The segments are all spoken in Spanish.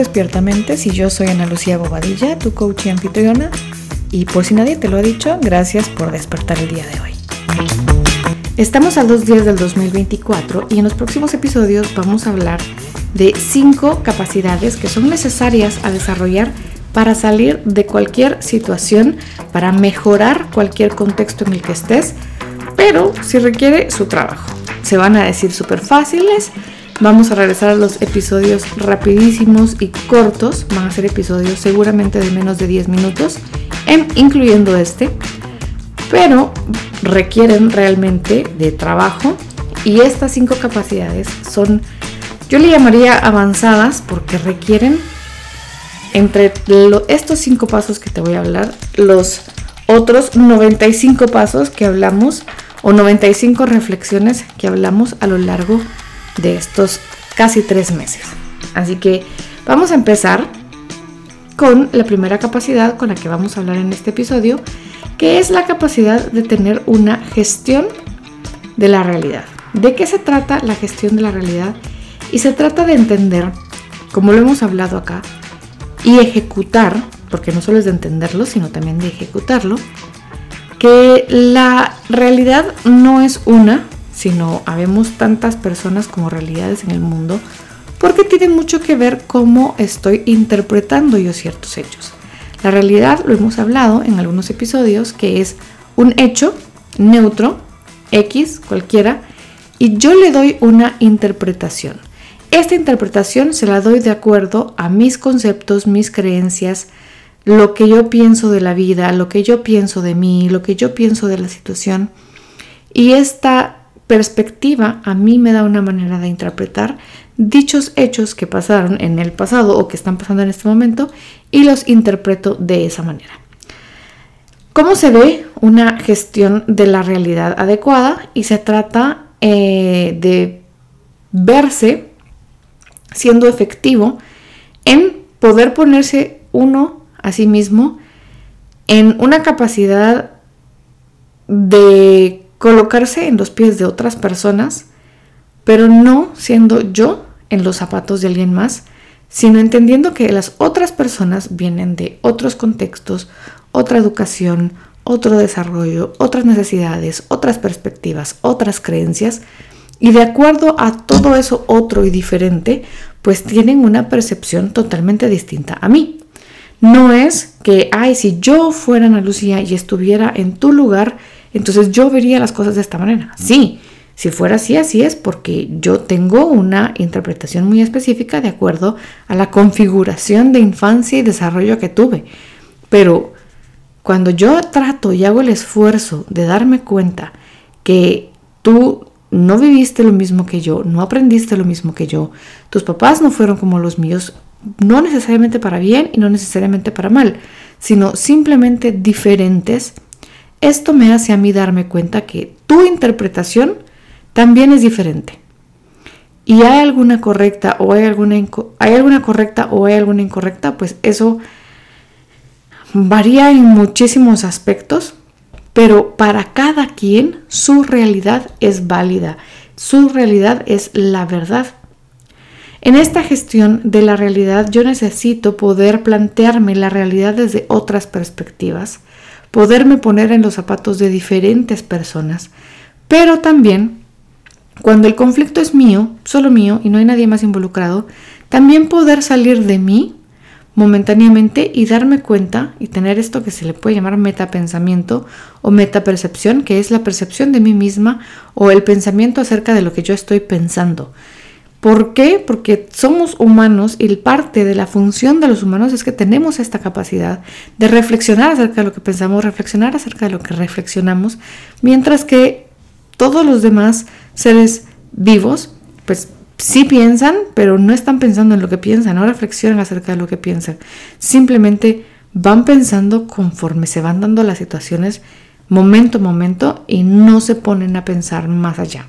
Despiertamente y yo soy Ana Lucía Bobadilla, tu coach y anfitriona. Y por si nadie te lo ha dicho, gracias por despertar el día de hoy. Estamos a dos días del 2024 y en los próximos episodios vamos a hablar de cinco capacidades que son necesarias a desarrollar para salir de cualquier situación, para mejorar cualquier contexto en el que estés, pero si requiere su trabajo. Se van a decir súper fáciles, Vamos a regresar a los episodios rapidísimos y cortos. Van a ser episodios seguramente de menos de 10 minutos, incluyendo este. Pero requieren realmente de trabajo. Y estas cinco capacidades son, yo le llamaría avanzadas porque requieren entre estos cinco pasos que te voy a hablar, los otros 95 pasos que hablamos o 95 reflexiones que hablamos a lo largo de estos casi tres meses. Así que vamos a empezar con la primera capacidad con la que vamos a hablar en este episodio, que es la capacidad de tener una gestión de la realidad. ¿De qué se trata la gestión de la realidad? Y se trata de entender, como lo hemos hablado acá, y ejecutar, porque no solo es de entenderlo, sino también de ejecutarlo, que la realidad no es una, sino habemos tantas personas como realidades en el mundo, porque tiene mucho que ver cómo estoy interpretando yo ciertos hechos. La realidad, lo hemos hablado en algunos episodios, que es un hecho neutro, X, cualquiera, y yo le doy una interpretación. Esta interpretación se la doy de acuerdo a mis conceptos, mis creencias, lo que yo pienso de la vida, lo que yo pienso de mí, lo que yo pienso de la situación. Y esta perspectiva a mí me da una manera de interpretar dichos hechos que pasaron en el pasado o que están pasando en este momento y los interpreto de esa manera. ¿Cómo se ve una gestión de la realidad adecuada? Y se trata eh, de verse siendo efectivo en poder ponerse uno a sí mismo en una capacidad de colocarse en los pies de otras personas, pero no siendo yo en los zapatos de alguien más, sino entendiendo que las otras personas vienen de otros contextos, otra educación, otro desarrollo, otras necesidades, otras perspectivas, otras creencias, y de acuerdo a todo eso otro y diferente, pues tienen una percepción totalmente distinta a mí. No es que, ay, si yo fuera Ana Lucía y estuviera en tu lugar, entonces yo vería las cosas de esta manera. Sí, si fuera así, así es porque yo tengo una interpretación muy específica de acuerdo a la configuración de infancia y desarrollo que tuve. Pero cuando yo trato y hago el esfuerzo de darme cuenta que tú no viviste lo mismo que yo, no aprendiste lo mismo que yo, tus papás no fueron como los míos, no necesariamente para bien y no necesariamente para mal, sino simplemente diferentes, esto me hace a mí darme cuenta que tu interpretación también es diferente. Y hay alguna correcta o hay alguna, hay alguna correcta o hay alguna incorrecta, pues eso varía en muchísimos aspectos, pero para cada quien su realidad es válida, su realidad es la verdad. En esta gestión de la realidad yo necesito poder plantearme la realidad desde otras perspectivas, poderme poner en los zapatos de diferentes personas, pero también cuando el conflicto es mío, solo mío y no hay nadie más involucrado, también poder salir de mí momentáneamente y darme cuenta y tener esto que se le puede llamar metapensamiento o metapercepción, que es la percepción de mí misma o el pensamiento acerca de lo que yo estoy pensando. ¿Por qué? Porque somos humanos y parte de la función de los humanos es que tenemos esta capacidad de reflexionar acerca de lo que pensamos, reflexionar acerca de lo que reflexionamos, mientras que todos los demás seres vivos, pues sí piensan, pero no están pensando en lo que piensan, no reflexionan acerca de lo que piensan. Simplemente van pensando conforme se van dando las situaciones momento a momento y no se ponen a pensar más allá.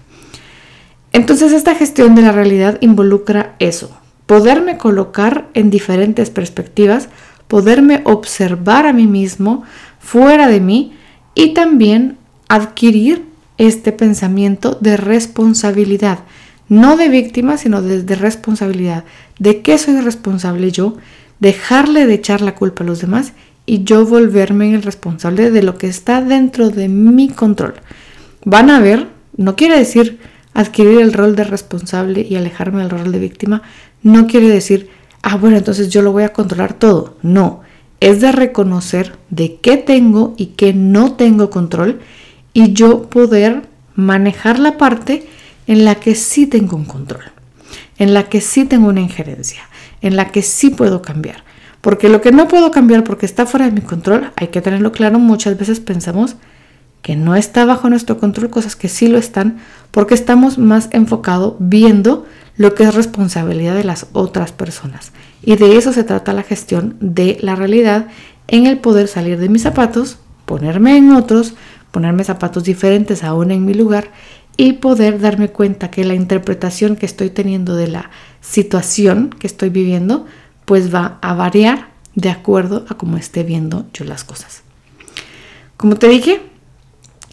Entonces esta gestión de la realidad involucra eso, poderme colocar en diferentes perspectivas, poderme observar a mí mismo fuera de mí y también adquirir este pensamiento de responsabilidad, no de víctima, sino de responsabilidad. ¿De qué soy responsable yo? Dejarle de echar la culpa a los demás y yo volverme el responsable de lo que está dentro de mi control. Van a ver, no quiere decir adquirir el rol de responsable y alejarme del rol de víctima, no quiere decir, ah, bueno, entonces yo lo voy a controlar todo. No, es de reconocer de qué tengo y qué no tengo control y yo poder manejar la parte en la que sí tengo un control, en la que sí tengo una injerencia, en la que sí puedo cambiar. Porque lo que no puedo cambiar porque está fuera de mi control, hay que tenerlo claro, muchas veces pensamos que no está bajo nuestro control, cosas que sí lo están, porque estamos más enfocados viendo lo que es responsabilidad de las otras personas. Y de eso se trata la gestión de la realidad en el poder salir de mis zapatos, ponerme en otros, ponerme zapatos diferentes aún en mi lugar y poder darme cuenta que la interpretación que estoy teniendo de la situación que estoy viviendo pues va a variar de acuerdo a cómo esté viendo yo las cosas. Como te dije,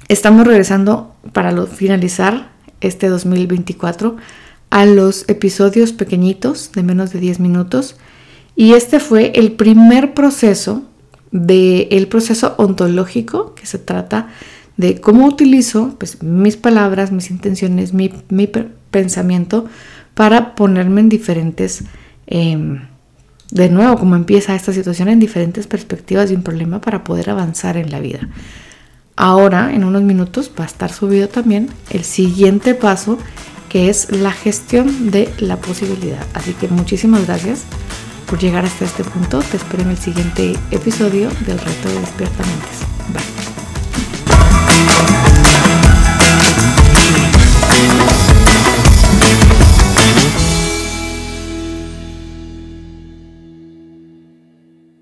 estamos regresando para finalizar este 2024 a los episodios pequeñitos de menos de 10 minutos y este fue el primer proceso del proceso ontológico que se trata de cómo utilizo pues, mis palabras, mis intenciones, mi, pensamiento para ponerme en diferentes, em, de nuevo, cómo empieza esta situación en diferentes perspectivas de un problema para poder avanzar en la vida. Ahora, en unos minutos, va a estar subido también el siguiente paso que es la gestión de la posibilidad. Así que muchísimas gracias por llegar hasta este punto. Te espero en el siguiente episodio del reto de Despierta Mentes. Bye.